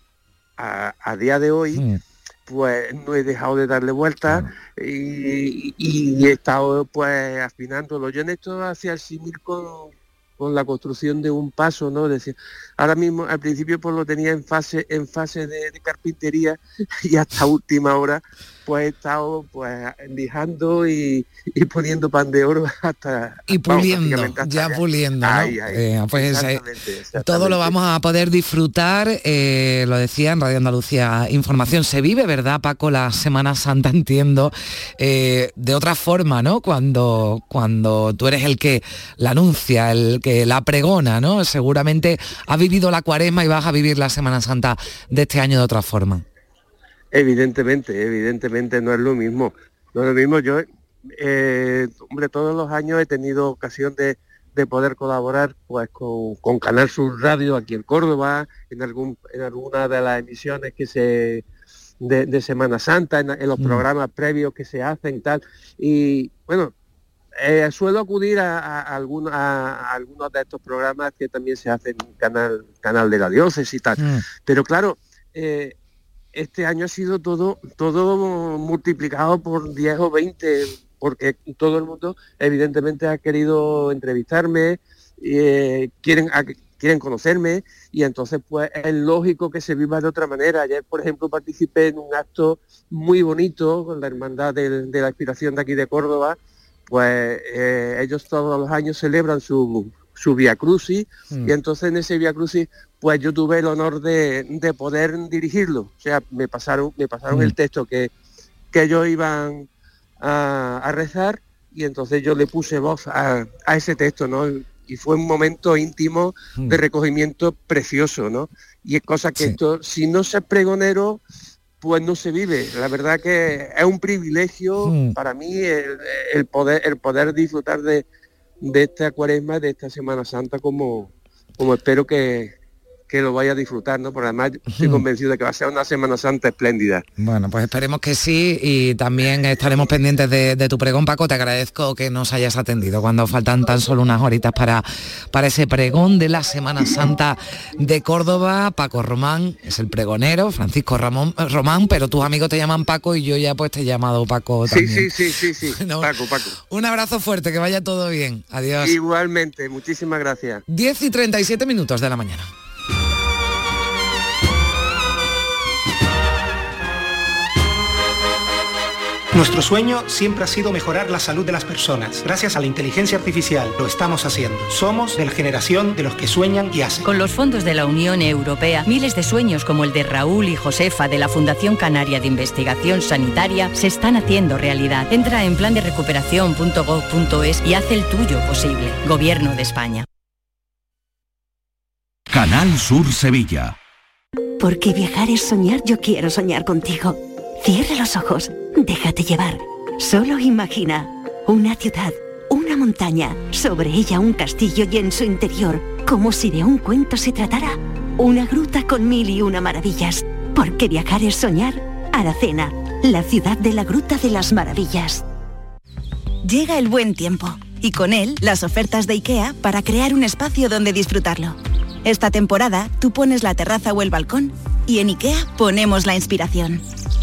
a, a día de hoy, pues no he dejado de darle vuelta y, y he estado pues afinándolo. Yo en esto hacía el símil con, con la construcción de un paso, ¿no? Es ahora mismo al principio pues lo tenía en fase, en fase de, de carpintería y hasta última hora pues he estado pues lijando y, y poniendo pan de oro hasta Y puliendo, hasta ya allá. puliendo, ¿no? Ahí, ahí. Eh, pues, Exactamente, exactamente. Todo lo vamos a poder disfrutar, eh, lo decía en Radio Andalucía Información, se vive, ¿verdad, Paco? La Semana Santa, entiendo, eh, de otra forma, ¿no? Cuando, cuando tú eres el que la anuncia, el que la pregona, ¿no? Seguramente has vivido la cuaresma y vas a vivir la Semana Santa de este año de otra forma. Evidentemente, evidentemente no es lo mismo. No es lo mismo. Yo, eh, hombre, todos los años he tenido ocasión de, de poder colaborar pues con, con Canal Sur Radio aquí en Córdoba, en algún, en alguna de las emisiones que se de, de Semana Santa, en, en los Mm. programas previos que se hacen y tal. Y bueno, eh, suelo acudir a, a, a algunos, a, a algunos de estos programas que también se hacen en canal, canal de la diócesis y tal. Pero claro, eh, este año ha sido todo, todo multiplicado por 10 o 20, porque todo el mundo evidentemente ha querido entrevistarme, eh, quieren, a- quieren conocerme y entonces pues es lógico que se viva de otra manera. Ayer, por ejemplo, participé en un acto muy bonito con la Hermandad de, la Inspiración de aquí de Córdoba, pues eh, ellos todos los años celebran su, su Via Crucis Mm. y entonces en ese Via Crucis pues yo tuve el honor de, de poder dirigirlo. O sea, me pasaron, me pasaron Mm. el texto que, que ellos iban a, a rezar y entonces yo le puse voz a, a ese texto, ¿no? Y fue un momento íntimo Mm. de recogimiento precioso, ¿no? Y es cosa que esto, si no se pregonero, pues no se vive. La verdad que es un privilegio Mm. para mí el, el poder el poder disfrutar de, de esta cuaresma, de esta Semana Santa como, como espero que, que lo vaya a disfrutar, ¿no? Porque además estoy convencido de que va a ser una Semana Santa espléndida. Bueno, pues esperemos que sí y también estaremos pendientes de, de tu pregón, Paco. Te agradezco que nos hayas atendido cuando faltan tan solo unas horitas para, para ese pregón de la Semana Santa de Córdoba. Paco Román es el pregonero, Francisco Ramón, Román, pero tus amigos te llaman Paco y yo ya pues te he llamado Paco Sí, también. sí, sí, sí, sí. Paco, Paco. Un abrazo fuerte, que vaya todo bien. Adiós. Igualmente, muchísimas gracias. 10 y 37 minutos de la mañana. Nuestro sueño siempre ha sido mejorar la salud de las personas. Gracias a la inteligencia artificial lo estamos haciendo. Somos de la generación de los que sueñan y hacen. Con los fondos de la Unión Europea, miles de sueños como el de Raúl y Josefa de la Fundación Canaria de Investigación Sanitaria se están haciendo realidad. Entra en plan de recuperación.gov.es y haz el tuyo posible. Gobierno de España. Canal Sur Sevilla. Porque viajar es soñar, yo quiero soñar contigo. Cierra los ojos, déjate llevar. Solo imagina una ciudad, una montaña, sobre ella un castillo y en su interior, como si de un cuento se tratara, una gruta con mil y una maravillas. Porque viajar es soñar. Aracena, la ciudad de la Gruta de las Maravillas. Llega el buen tiempo y con él las ofertas de IKEA para crear un espacio donde disfrutarlo. Esta temporada tú pones la terraza o el balcón y en IKEA ponemos la inspiración.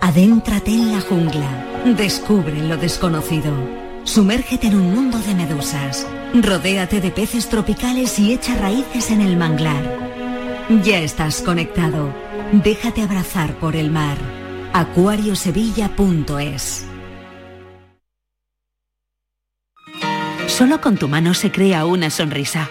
Adéntrate en la jungla. Descubre lo desconocido. Sumérgete en un mundo de medusas. Rodéate de peces tropicales y echa raíces en el manglar. Ya estás conectado. Déjate abrazar por el mar. acuariosevilla.es Solo con tu mano se crea una sonrisa.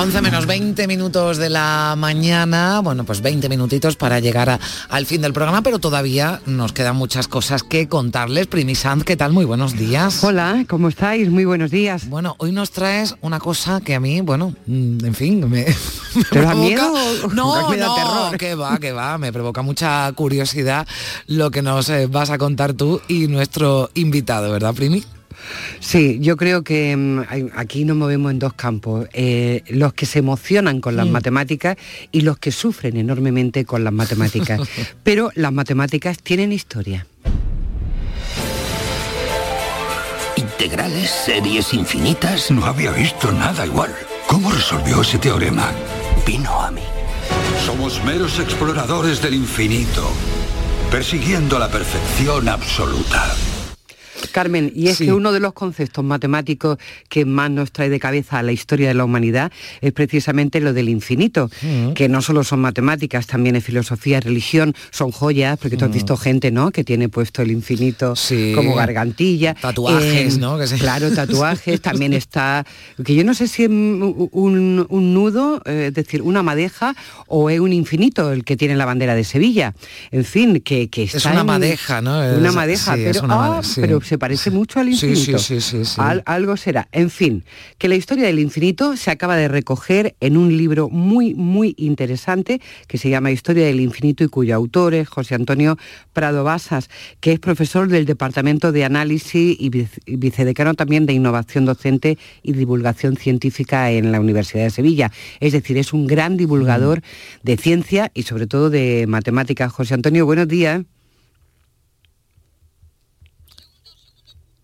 11 menos 20 minutos de la mañana, bueno, pues 20 minutitos para llegar a- al fin del programa, pero todavía nos quedan muchas cosas que contarles. Primisant, ¿qué tal? Muy buenos días. Hola, ¿cómo estáis? Muy buenos días. Bueno, hoy nos traes una cosa que a mí, bueno, mm, en fin, me, me ¿Te da miedo no, terror? que va, que va, me provoca mucha curiosidad lo que nos eh, vas a contar tú y nuestro invitado, ¿verdad, Primi? Sí, yo creo que mm, aquí nos movemos en dos campos. Eh, los que se emocionan con las Mm. matemáticas y los que sufren enormemente con las matemáticas. Pero las matemáticas tienen historia. Integrales, series infinitas. No había visto nada igual. ¿Cómo resolvió ese teorema? Vino a mí. Somos meros exploradores del infinito, persiguiendo la perfección absoluta. Carmen, y es que uno de los conceptos matemáticos que más nos trae de cabeza a la historia de la humanidad es precisamente lo del infinito, Mm. que no solo son matemáticas, también es filosofía, religión, son joyas, porque tú has Mm. visto gente, ¿no?, que tiene puesto el infinito como gargantilla. Tatuajes, Eh, ¿no? Que Claro, tatuajes, también está, que yo no sé si es un, un- un nudo, eh, es decir, una madeja, o es un infinito el que tiene la bandera de Sevilla. En fin, que, que está una en- madeja, ¿no? Es- Una madeja, sí, es pero, una ah, made- sí. pero se parece mucho al infinito. sí, sí, sí. Al- algo será. En fin, que la historia del infinito se acaba de recoger en un libro muy, muy interesante que se llama Historia del Infinito y cuyo autor es José Antonio Prado Basas, que es profesor del Departamento de Análisis y vice- y vicedecano también de Innovación Docente y Divulgación Científica en la Universidad de Sevilla. Es decir, es un gran divulgador de ciencia y sobre todo de matemáticas. José Antonio, buenos días.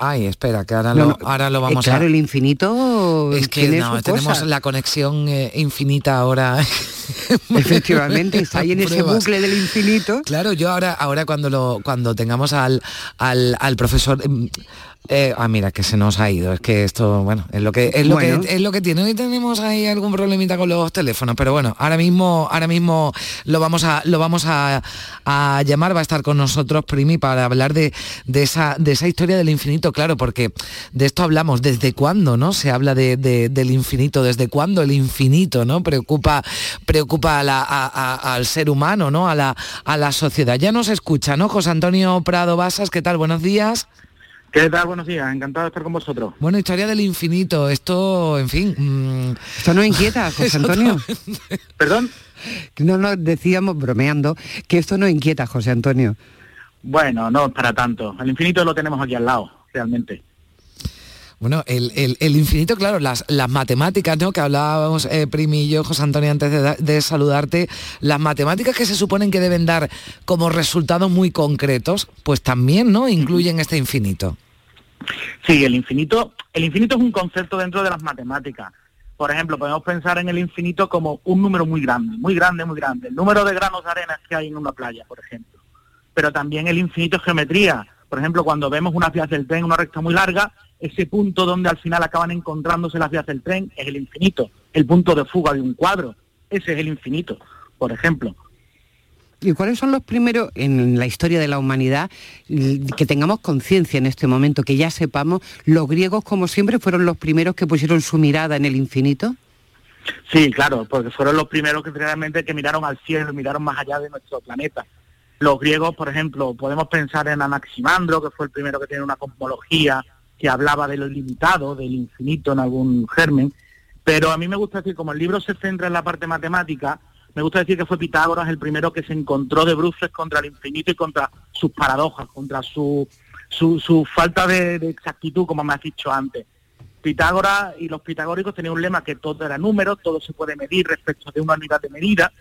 Ay, espera, que ahora, No, lo, ahora lo eh, vamos claro, a... el infinito Es que no, tenemos cosa. la conexión eh, infinita ahora. Efectivamente, está ahí en ese bucle del infinito. Claro, yo ahora, ahora cuando lo, cuando tengamos al, al, al profesor. em, eh, ah, mira, que se nos ha ido. Es que esto, bueno, es lo que es lo Bueno. que es lo que tiene. Hoy tenemos ahí algún problemita con los teléfonos, pero bueno, ahora mismo, ahora mismo lo vamos a, lo vamos a, a llamar, va a estar con nosotros Primi para hablar de, de esa, de esa historia del infinito, claro, porque de esto hablamos, desde cuándo, ¿no? Se habla de, de- del infinito, desde cuándo el infinito, ¿no? Preocupa, preocupa a la- a- a- al ser humano, ¿no? A la, a la sociedad. Ya nos escucha, ¿no? José Antonio Prado Basas, ¿qué tal? Buenos días. ¿Qué tal? Buenos días, encantado de estar con vosotros. Bueno, historia del infinito, esto, en fin. mm, Esto nos inquieta, José Antonio. ¿Perdón? No nos decíamos, bromeando, que esto nos inquieta, José Antonio. Bueno, no para tanto. El infinito lo tenemos aquí al lado, realmente. Bueno, el, el- infinito, claro, las, las matemáticas, ¿no? Que hablábamos eh, Primi y yo, José Antonio, antes de, de saludarte, las matemáticas que se suponen que deben dar como resultados muy concretos, pues también, ¿no? Incluyen este infinito. Sí, el infinito, el infinito es un concepto dentro de las matemáticas. Por ejemplo, podemos pensar en el infinito como un número muy grande, muy grande, muy grande. El número de granos de arena que hay en una playa, por ejemplo. Pero también el infinito es geometría. Por ejemplo, cuando vemos unas vías del tren, una recta muy larga, ese punto donde al final acaban encontrándose las vías del tren es el infinito. El punto de fuga de un cuadro, ese es el infinito, por ejemplo. ¿Y cuáles son los primeros en la historia de la humanidad que tengamos conciencia en este momento, que ya sepamos, los griegos como siempre fueron los primeros que pusieron su mirada en el infinito? Sí, claro, porque fueron los primeros que realmente que miraron al cielo, miraron más allá de nuestro planeta. Los griegos, por ejemplo, podemos pensar en Anaximandro, que fue el primero que tiene una cosmología que hablaba de lo ilimitado, del infinito en algún germen, pero a mí me gusta decir, como el libro se centra en la parte matemática, me gusta decir que fue Pitágoras el primero que se encontró de bruces contra el infinito y contra sus paradojas, contra su, su, falta de, de, exactitud, como me has dicho antes. Pitágoras y los pitagóricos tenían un lema que todo era número, todo se puede medir respecto de una unidad de medida,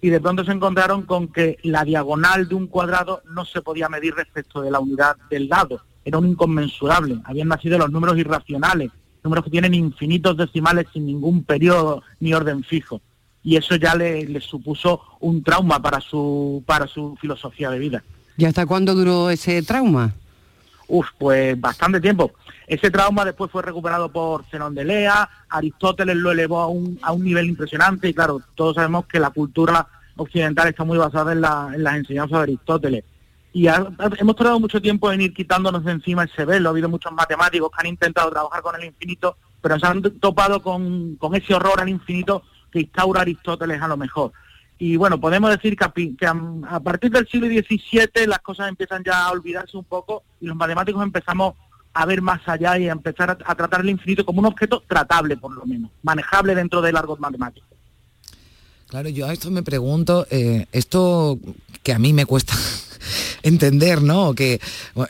y de pronto se encontraron con que la diagonal de un cuadrado no se podía medir respecto de la unidad del lado, era un inconmensurable, habían nacido los números irracionales, números que tienen infinitos decimales sin ningún periodo ni orden fijo y eso ya le, supuso un trauma para su, para su filosofía de vida. ¿Y hasta cuándo duró ese trauma? Uf, pues bastante tiempo. Ese trauma después fue recuperado por Zenón de Lea, Aristóteles lo elevó a un, a un nivel impresionante y claro, todos sabemos que la cultura occidental está muy basada en, las enseñanzas de Aristóteles. Y hemos tardado mucho tiempo en ir quitándonos de encima ese velo. Ha habido muchos matemáticos que han intentado trabajar con el infinito, pero se han topado con, con ese horror al infinito que instaura Aristóteles a lo mejor. Y bueno, podemos decir que a, partir del siglo XVII las cosas empiezan ya a olvidarse un poco y los matemáticos empezamos a ver más allá y a empezar a, tratar el infinito como un objeto tratable, por lo menos, manejable dentro de largos matemáticos. Claro, yo a esto me pregunto, eh, esto que a mí me cuesta entender, ¿no? Que,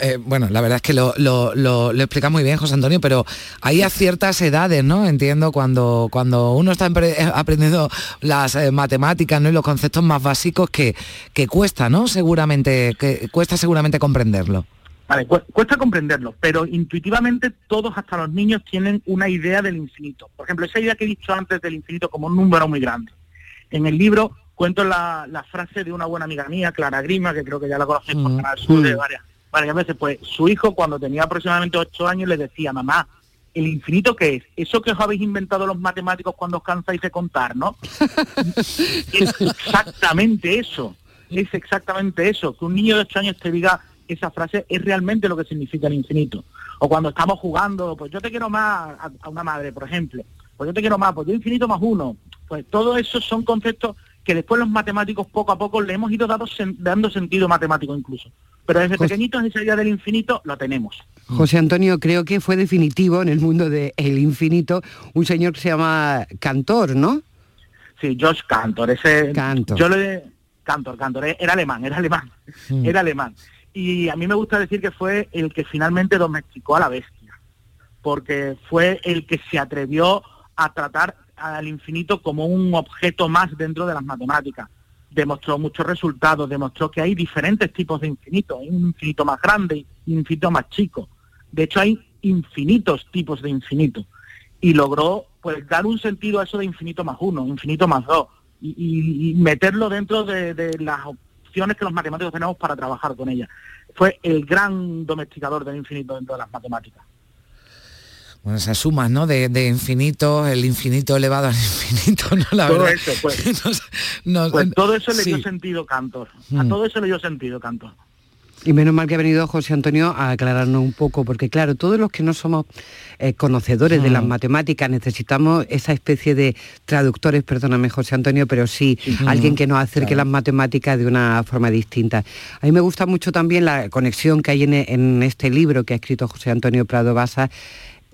eh, bueno, la verdad es que lo, explica muy bien José Antonio, pero hay a ciertas edades, ¿no? Entiendo cuando, cuando uno está eh, aprendiendo las matemáticas, ¿no? Y los conceptos más básicos que, que cuesta, ¿no? Seguramente, que cuesta seguramente comprenderlo. Vale, cuesta comprenderlo, pero intuitivamente todos, hasta los niños, tienen una idea del infinito. Por ejemplo, esa idea que he dicho antes del infinito como un número muy grande. En el libro cuento la, frase de una buena amiga mía, Clara Grima, que creo que ya la conocéis por mm. Canal Sur de mm. varias, varias veces, pues su hijo cuando tenía aproximadamente ocho años le decía, mamá, ¿el infinito qué es? Eso que os habéis inventado los matemáticos cuando os cansáis de contar, ¿no? es exactamente eso, es exactamente eso, que un niño de ocho años te diga esa frase es realmente lo que significa el infinito. O cuando estamos jugando, pues yo te quiero más a, una madre, por ejemplo, pues yo te quiero más, pues yo infinito más uno. Pues todo eso son conceptos que después los matemáticos poco a poco le hemos ido dando sentido matemático incluso. Pero desde pequeñitos esa idea del infinito lo tenemos. José Antonio, creo que fue definitivo en el mundo del infinito un señor que se llama Cantor, ¿no? Sí, Josh Cantor, ese Cantor. yo le Cantor, Cantor, eh, era alemán, era alemán, mm. era alemán. Y a mí me gusta decir que fue el que finalmente domesticó a la bestia, porque fue el que se atrevió a tratar al infinito como un objeto más dentro de las matemáticas. Demostró muchos resultados, demostró que hay diferentes tipos de infinito, hay un infinito más grande y un infinito más chico. De hecho, hay infinitos tipos de infinito. Y logró pues dar un sentido a eso de infinito más uno, infinito más dos, y, meterlo dentro de, de las opciones que los matemáticos tenemos para trabajar con ella. Fue el gran domesticador del infinito dentro de las matemáticas bueno, esas sumas, ¿no? De, infinito, el infinito elevado al infinito, ¿no? La todo eso, pues. pues todo eso le dio sentido Cantor. A mm. todo eso le dio sentido Cantor. Y menos mal que ha venido José Antonio a aclararnos un poco, porque claro, todos los que no somos eh, conocedores de las mm. matemáticas necesitamos esa especie de traductores, perdóname José Antonio, pero sí, alguien que nos acerque las matemáticas de una forma distinta. A mí me gusta mucho también la conexión que hay en, en este libro que ha escrito José Antonio Prado Basa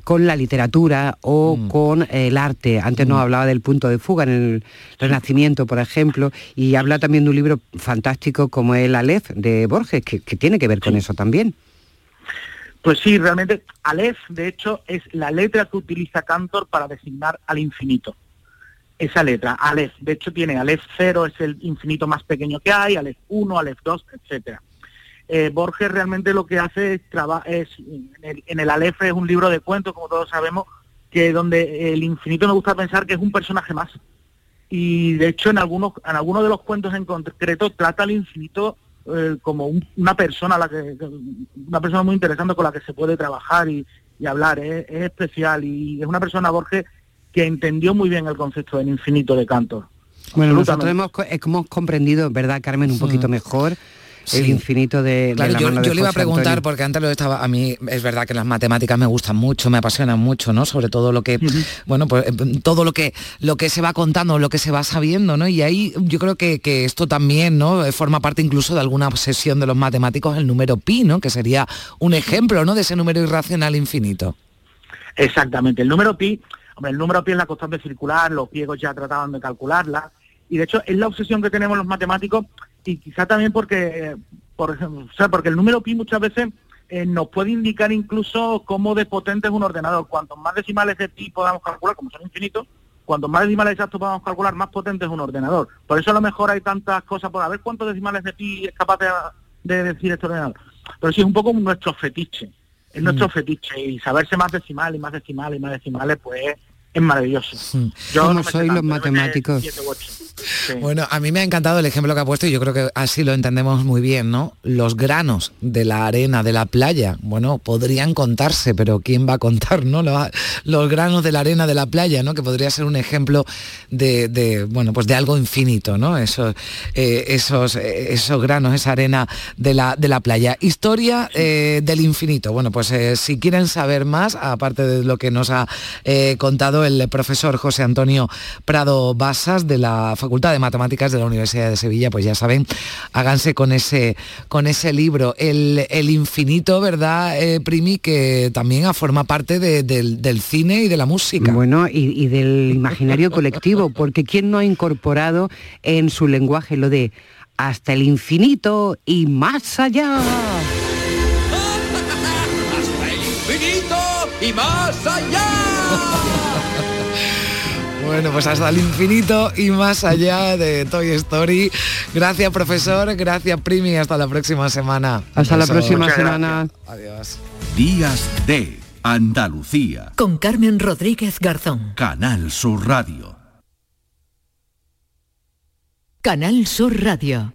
con la literatura o mm. con el arte. Antes nos mm. hablaba del punto de fuga en el Renacimiento, por ejemplo, y habla también de un libro fantástico como el Aleph de Borges, que, tiene que ver con eso también. Pues sí, realmente Aleph, de hecho, es la letra que utiliza Cantor para designar al infinito. Esa letra, Aleph. De hecho, tiene Aleph 0, es el infinito más pequeño que hay, Aleph 1, Aleph 2, etcétera eh, Borges realmente lo que hace es, es en el, en es un libro de cuentos, como todos sabemos, que donde el infinito me gusta pensar que es un personaje más. Y de hecho en algunos, en algunos de los cuentos en concreto trata al infinito eh, como una persona la que, una persona muy interesante con la que se puede trabajar y, hablar, es, especial. Y es una persona Borges que entendió muy bien el concepto del infinito de Cantor. Bueno, nosotros hemos, hemos comprendido, ¿verdad, Carmen, un poquito mejor el infinito de, claro, la yo, mano yo de le iba a preguntar Antonio. porque antes lo estaba a mí es verdad que las matemáticas me gustan mucho me apasionan mucho no sobre todo lo que bueno pues eh, todo lo que lo que se va contando lo que se va sabiendo no y ahí yo creo que, que esto también no Eh, forma parte incluso de alguna obsesión de los matemáticos el número pi no que sería un ejemplo no de ese número irracional infinito. Exactamente. El número pi, hombre, el número pi es la constante circular, los griegos ya trataban de calcularla, y de hecho es la obsesión que tenemos los matemáticos, y quizá también porque, por ejemplo, o sea, porque el número pi muchas veces eh, nos puede indicar incluso cómo de potente es un ordenador. Cuantos más decimales de pi podamos calcular, como son infinitos, cuantos más decimales exactos podamos calcular, más potente es un ordenador. Por eso a lo mejor hay tantas cosas por a ver cuántos decimales de pi es capaz de, de decir este ordenador. Pero sí es un poco nuestro fetiche es nuestro fetiche y saberse más decimales y más decimales y más decimales pues es maravilloso. Yo ¿Cómo no sois los matemáticos? Sí. Bueno, a mí me ha encantado el ejemplo que ha puesto y yo creo que así lo entendemos muy bien, ¿no? Los granos de la arena de la playa, bueno, podrían contarse, pero ¿quién va a contar, no? Los, los granos de la arena de la playa, ¿no? Que podría ser un ejemplo de, de, bueno, pues de algo infinito, ¿no? Esos, eh, esos, eh, esos granos, esa arena de la, de la playa. Historia eh, del infinito. Bueno, pues si quieren saber más, aparte de lo que nos ha eh, el profesor José Antonio Prado Basas de la Facultad de Matemáticas de la Universidad de Sevilla, pues ya saben, háganse con ese, con ese libro, el, el infinito, ¿verdad, eh, Primi? Que también forma parte de- del, del cine y de la música. Bueno, y, y del imaginario colectivo, porque ¿quién no ha incorporado en su lenguaje lo de hasta el infinito y más allá? infinito y más allá. Bueno, pues hasta el infinito y más allá de Toy Story. Gracias, profesor. Gracias, Primi. Hasta la próxima semana. Hasta la próxima semana. Adiós. Días de Andalucía. Con Carmen Rodríguez Garzón. Canal Sur Radio. Canal Sur Radio.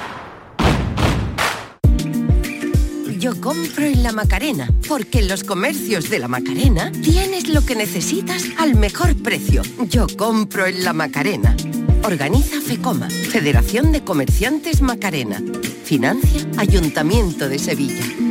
Yo compro en la Macarena, porque en los comercios de la Macarena tienes lo que necesitas al mejor precio. Yo compro en la Macarena. Organiza FECOMA, Federación de Comerciantes Macarena. Financia Ayuntamiento de Sevilla.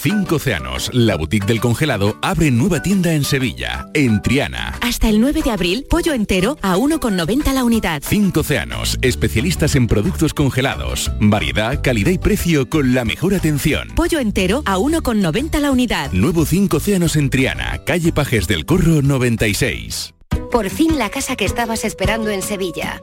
Cinco Océanos, la boutique del congelado, abre nueva tienda en Sevilla, en Triana. Hasta el 9 de abril, pollo entero a 1,90 la unidad. Cinco Océanos, especialistas en productos congelados. Variedad, calidad y precio con la mejor atención. Pollo entero a 1,90 la unidad. Nuevo Cinco Océanos en Triana, calle Pajes del Corro 96. Por fin la casa que estabas esperando en Sevilla.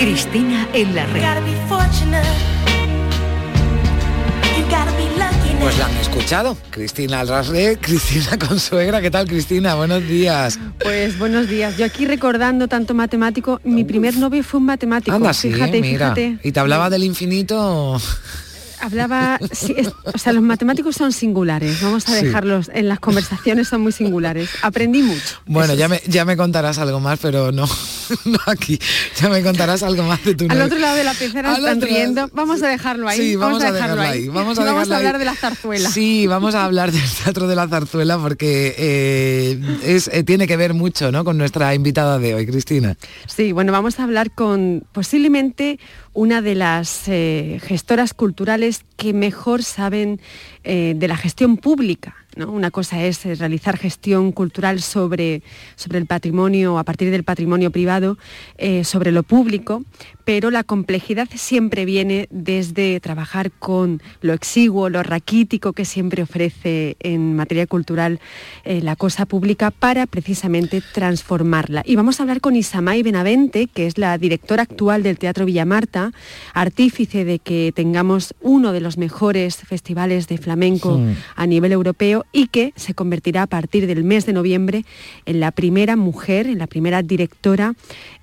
Cristina en la red. Pues la han escuchado. Cristina Alrasre, Cristina Consuegra. ¿Qué tal, Cristina? Buenos días. Pues buenos días. Yo aquí recordando tanto matemático, mi primer novio fue un matemático. Anda, sí, fíjate, mira. fíjate. ¿Y te hablaba del infinito? Hablaba, sí, es- o sea, los matemáticos son singulares. Vamos a Sí. dejarlos en las conversaciones son muy singulares. Aprendí mucho. Bueno, ya me, ya me contarás algo más, pero no. no aquí. Ya me contarás algo más de tu Al otro lado de la pecera Al están lado- riendo. Vamos a dejarlo ahí. Sí, vamos, a dejarlo ahí. Vamos a, vamos hablar ahí. de la zarzuela. Sí, vamos a hablar del Teatro de la Zarzuela porque eh, es, eh, tiene que ver mucho ¿no? con nuestra invitada de hoy, Cristina. Sí, bueno, vamos a hablar con posiblemente una de las eh, gestoras culturales que mejor saben de la gestión pública. ¿No? Una cosa es eh, realizar gestión cultural sobre, sobre el patrimonio, a partir del patrimonio privado, eh, sobre lo público, pero la complejidad siempre viene desde trabajar con lo exiguo, lo raquítico que siempre ofrece en materia cultural eh, la cosa pública para precisamente transformarla. Y vamos a hablar con Isamay Benavente, que es la directora actual del Teatro Villamarta, artífice de que tengamos uno de los mejores festivales de flamenco Sí. a nivel europeo y que se convertirá a partir del mes de noviembre en la primera mujer, en la primera directora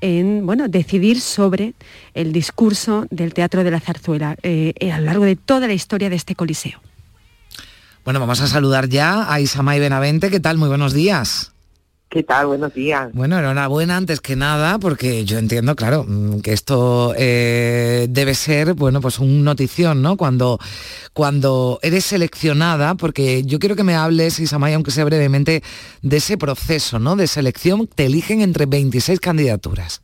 en bueno, decidir sobre el discurso del Teatro de la Zarzuela eh, a lo largo de toda la historia de este coliseo. Bueno, vamos a saludar ya a Isamay Benavente. ¿Qué tal? Muy buenos días. ¿Qué tal? Buenos días. Bueno, enhorabuena antes que nada, porque yo entiendo, claro, mm, que esto eh, debe ser, bueno, pues un notición, ¿no? Cuando, cuando eres seleccionada, porque yo quiero que me hables, Isamay, aunque sea brevemente, de ese proceso, ¿no? De selección, te eligen entre 26 candidaturas.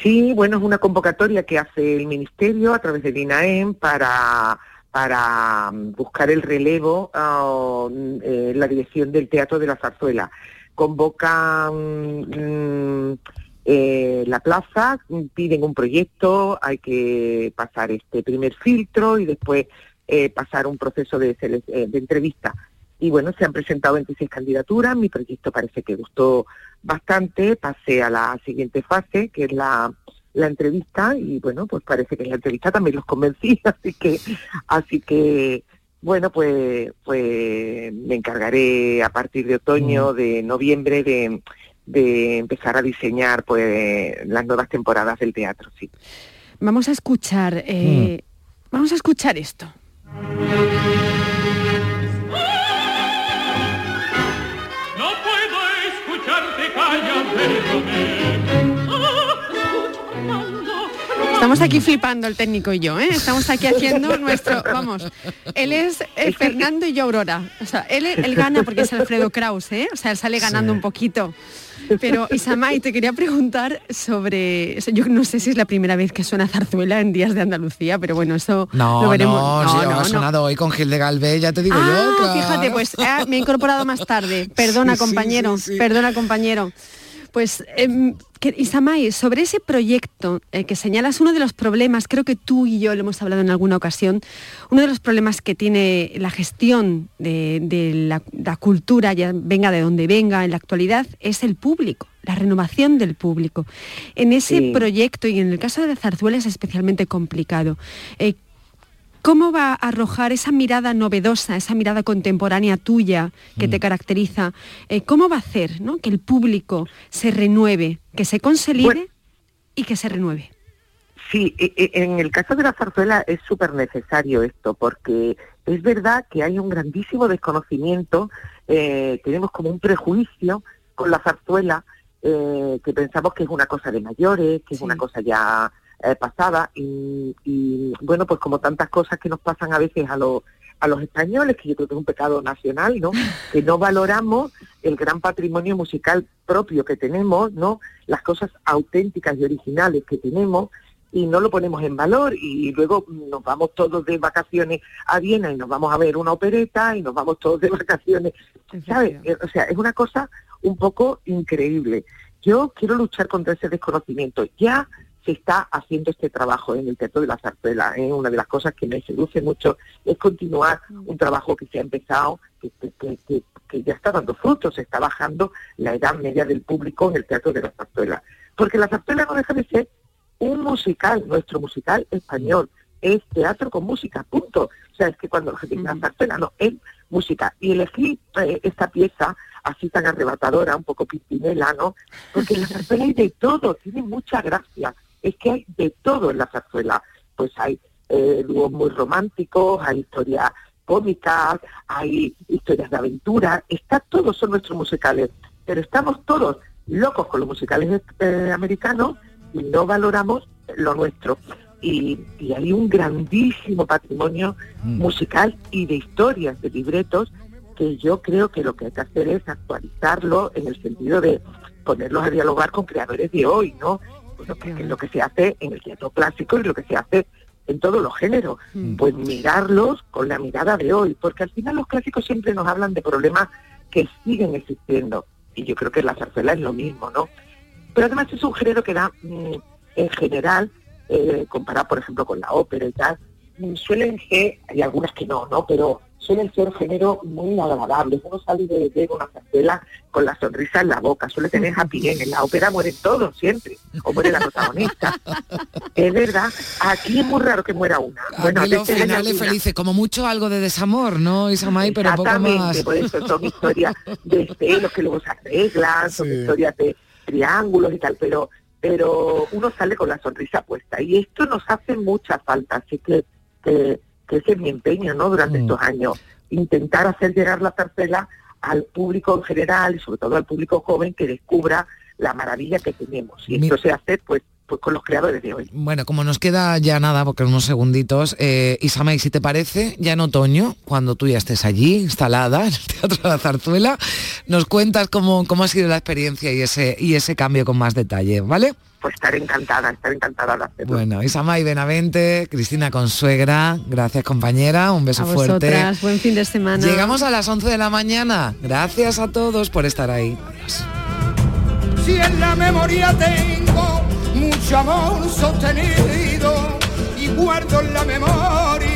Sí, bueno, es una convocatoria que hace el Ministerio a través del INAEM para, para mm, buscar el relevo ah, mm, eh, en la dirección del Teatro de la Zarzuela. Convocan mm, eh, la plaza, piden un proyecto, hay que pasar este primer filtro y después eh, pasar un proceso de, eh, de entrevista. Y bueno, se han presentado 26 candidaturas, mi proyecto parece que gustó bastante, pasé a la siguiente fase, que es la, la entrevista, y bueno, pues parece que en la entrevista también los convencí, así que, así que, bueno, pues, pues me encargaré a partir de otoño, de noviembre, de, de empezar a diseñar pues las nuevas temporadas del teatro, sí. Vamos a escuchar, eh, vamos a escuchar esto. Estamos aquí flipando el técnico y yo, ¿eh? Estamos aquí haciendo nuestro, vamos, él es eh, Fernando y yo Aurora. O sea, él, él gana porque es Alfredo Kraus, ¿eh? O sea, él sale ganando un poquito. Pero Isamay, te quería preguntar sobre, eso, yo no sé si es la primera vez que suena zarzuela en Días de Andalucía, pero bueno, eso No, lo veremos. no, sí, ha sonado hoy con Gil de Galvez, ya te digo Ah, yo. claro. fíjate, pues ah, me he incorporado más tarde. Perdona, Sí, sí, compañero, sí, sí. perdona, compañero. Pues, em, Isamay, sobre ese proyecto eh, que señalas, uno de los problemas, creo que tú y yo lo hemos hablado en alguna ocasión, uno de los problemas que tiene la gestión de, de la, la cultura, ya venga de donde venga en la actualidad, es el público, la renovación del público. En ese Sí. proyecto, y en el caso de Zarzuela es especialmente complicado, eh, ¿Cómo va a arrojar esa mirada novedosa, esa mirada contemporánea tuya que te caracteriza? Eh, ¿Cómo va a hacer ¿no? que el público se renueve, que se consolide y que se renueve? Sí, e- e- en el caso de la zarzuela es súper necesario esto, porque es verdad que hay un grandísimo desconocimiento, eh, tenemos como un prejuicio con la zarzuela, eh, que pensamos que es una cosa de mayores, que es una cosa ya eh, pasada, y, y, bueno, pues como tantas cosas que nos pasan a veces a los a los españoles, que yo creo que es un pecado nacional, ¿no? Que no valoramos el gran patrimonio musical propio que tenemos, ¿no? Las cosas auténticas y originales que tenemos, y no lo ponemos en valor y luego nos vamos todos de vacaciones a Viena y nos vamos a ver una opereta y nos vamos todos de vacaciones, ¿sabes? Eh, O sea, es una cosa un poco increíble. Yo quiero luchar contra ese desconocimiento. Ya se está haciendo este trabajo en el Teatro de la Zarzuela. ¿eh? Una de las cosas que me seduce mucho es continuar un trabajo que se ha empezado, que, que- que- ya está dando frutos, se está bajando la edad media del público en el Teatro de la Zarzuela. Porque la Zarzuela no deja de ser un musical, nuestro musical español, es teatro con música, punto. O sea, es que cuando la gente dice la zarzuela, no, es música. Y elegí eh, esta pieza así tan arrebatadora, un poco pimpinela, ¿no? Porque la zarzuela hay de todo, tiene mucha gracia. Es que hay de todo en la zarzuela. Pues hay eh, dúos muy románticos, hay historias cómicas, hay historias de aventura, está todos son nuestros musicales, pero estamos todos locos con los musicales eh, americanos y no valoramos lo nuestro. Y, y hay un grandísimo patrimonio Mm. musical y de historias, de libretos, que yo creo que lo que hay que hacer es actualizarlo en el sentido de ponerlos a dialogar con creadores de hoy, ¿no? Es lo que se hace en el teatro clásico y lo que se hace en todos los géneros. Pues mirarlos con la mirada de hoy, porque al final los clásicos siempre nos hablan de problemas que siguen existiendo. Y yo creo que la zarzuela es lo mismo, ¿no? Pero además es un género que da, mm, en general, eh, comparado por ejemplo con la ópera y tal, mm, suelen ser, hay algunas que no, ¿no? Pero suelen ser géneros muy agradables. Uno sale de, de una zarzuela con la sonrisa en la boca, suele tener happy end. En la ópera mueren todos siempre, o muere la protagonista. es verdad, aquí es muy raro que muera una. Bueno, Aquí los finales felices, como mucho algo de desamor, ¿no, Isamay? Pero poco más. por eso son historias de celos que luego se arreglan, son historias de triángulos y tal, pero pero uno sale con la sonrisa puesta y esto nos hace mucha falta, así que, que, que ese es mi empeño, ¿no? Durante estos años, intentar hacer llegar la zarzuela al público en general y sobre todo al público joven que descubra la maravilla que tenemos y esto se hace pues pues con los creadores de hoy. Bueno, como nos queda ya nada, porque unos segunditos, eh, Isamay, si te parece, ya en otoño, cuando tú ya estés allí, instalada en el Teatro de la Zarzuela, nos cuentas cómo, cómo ha sido la experiencia y ese, y ese cambio con más detalle, ¿vale? Pues estar encantada, estar encantada de hacerlo. Bueno, Isamay Benavente, Cristina Consuegra, gracias compañera, un beso A fuerte. vosotras, buen fin de semana. Llegamos a las 11 de la mañana. Gracias a todos por estar ahí. Adiós. Si en la memoria tengo mucho amor sostenido y guardo en la memoria.